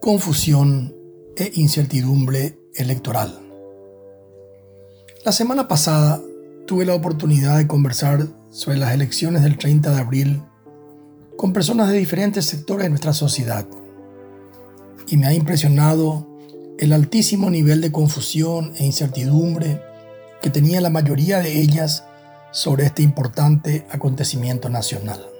Confusión e incertidumbre electoral. La semana pasada tuve la oportunidad de conversar sobre las elecciones del 30 de abril con personas de diferentes sectores de nuestra sociedad y me ha impresionado el altísimo nivel de confusión e incertidumbre que tenía la mayoría de ellas sobre este importante acontecimiento nacional.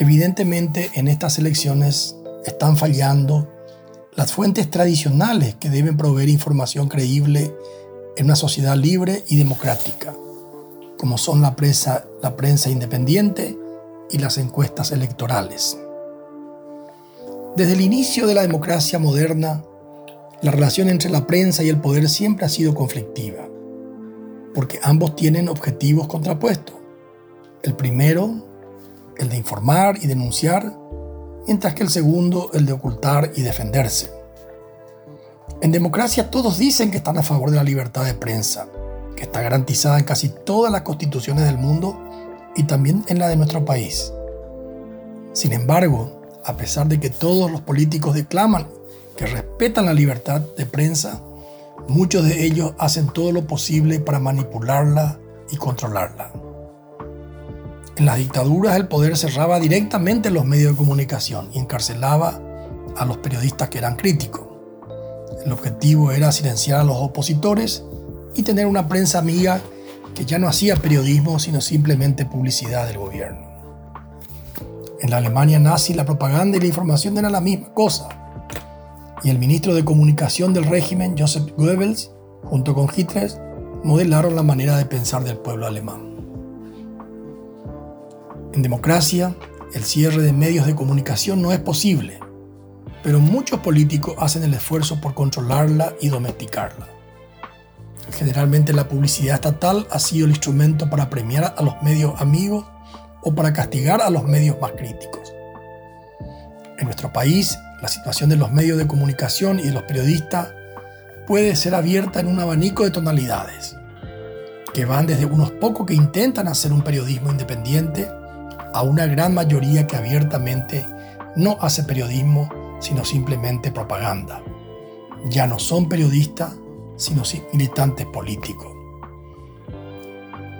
Evidentemente en estas elecciones están fallando las fuentes tradicionales que deben proveer información creíble en una sociedad libre y democrática, como son la prensa, la prensa independiente y las encuestas electorales. Desde el inicio de la democracia moderna, la relación entre la prensa y el poder siempre ha sido conflictiva, porque ambos tienen objetivos contrapuestos. El primero, el de informar y denunciar, mientras que el segundo, el de ocultar y defenderse. En democracia todos dicen que están a favor de la libertad de prensa, que está garantizada en casi todas las constituciones del mundo y también en la de nuestro país. Sin embargo, a pesar de que todos los políticos declaman que respetan la libertad de prensa, muchos de ellos hacen todo lo posible para manipularla y controlarla. En las dictaduras el poder cerraba directamente los medios de comunicación y encarcelaba a los periodistas que eran críticos. El objetivo era silenciar a los opositores y tener una prensa amiga que ya no hacía periodismo sino simplemente publicidad del gobierno. En la Alemania nazi la propaganda y la información eran la misma cosa. Y el ministro de comunicación del régimen, Joseph Goebbels, junto con Hitler, modelaron la manera de pensar del pueblo alemán. En democracia, el cierre de medios de comunicación no es posible, pero muchos políticos hacen el esfuerzo por controlarla y domesticarla. Generalmente la publicidad estatal ha sido el instrumento para premiar a los medios amigos o para castigar a los medios más críticos. En nuestro país, la situación de los medios de comunicación y de los periodistas puede ser abierta en un abanico de tonalidades, que van desde unos pocos que intentan hacer un periodismo independiente a una gran mayoría que abiertamente no hace periodismo, sino simplemente propaganda. Ya no son periodistas, sino militantes políticos.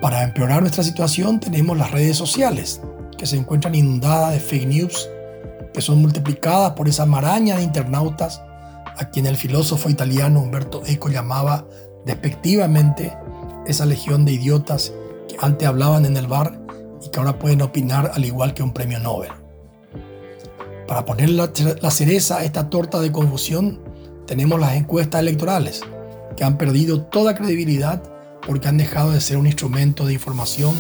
Para empeorar nuestra situación tenemos las redes sociales, que se encuentran inundadas de fake news, que son multiplicadas por esa maraña de internautas a quien el filósofo italiano Umberto Eco llamaba despectivamente esa legión de idiotas que antes hablaban en el bar y que ahora pueden opinar al igual que un premio Nobel. Para poner la, cereza a esta torta de confusión, tenemos las encuestas electorales, que han perdido toda credibilidad porque han dejado de ser un instrumento de información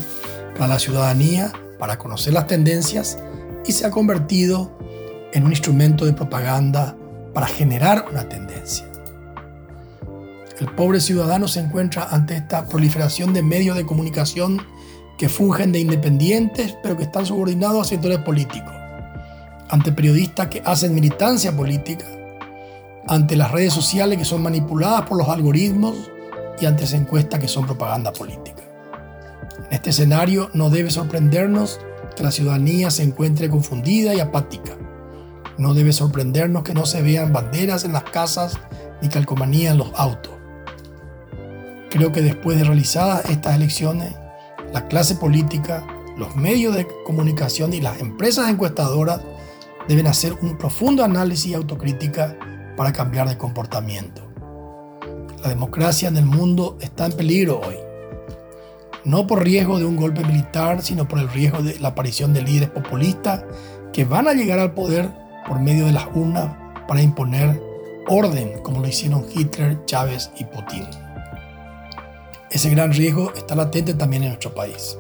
para la ciudadanía, para conocer las tendencias, y se ha convertido en un instrumento de propaganda para generar una tendencia. El pobre ciudadano se encuentra ante esta proliferación de medios de comunicación que fungen de independientes, pero que están subordinados a sectores políticos, ante periodistas que hacen militancia política, ante las redes sociales que son manipuladas por los algoritmos y ante encuestas que son propaganda política. En este escenario no debe sorprendernos que la ciudadanía se encuentre confundida y apática. No debe sorprendernos que no se vean banderas en las casas ni calcomanía en los autos. Creo que después de realizadas estas elecciones, la clase política, los medios de comunicación y las empresas encuestadoras deben hacer un profundo análisis y autocrítica para cambiar de comportamiento. La democracia en el mundo está en peligro hoy. No por riesgo de un golpe militar, sino por el riesgo de la aparición de líderes populistas que van a llegar al poder por medio de las urnas para imponer orden, como lo hicieron Hitler, Chávez y Putin. Ese gran riesgo está latente también en nuestro país.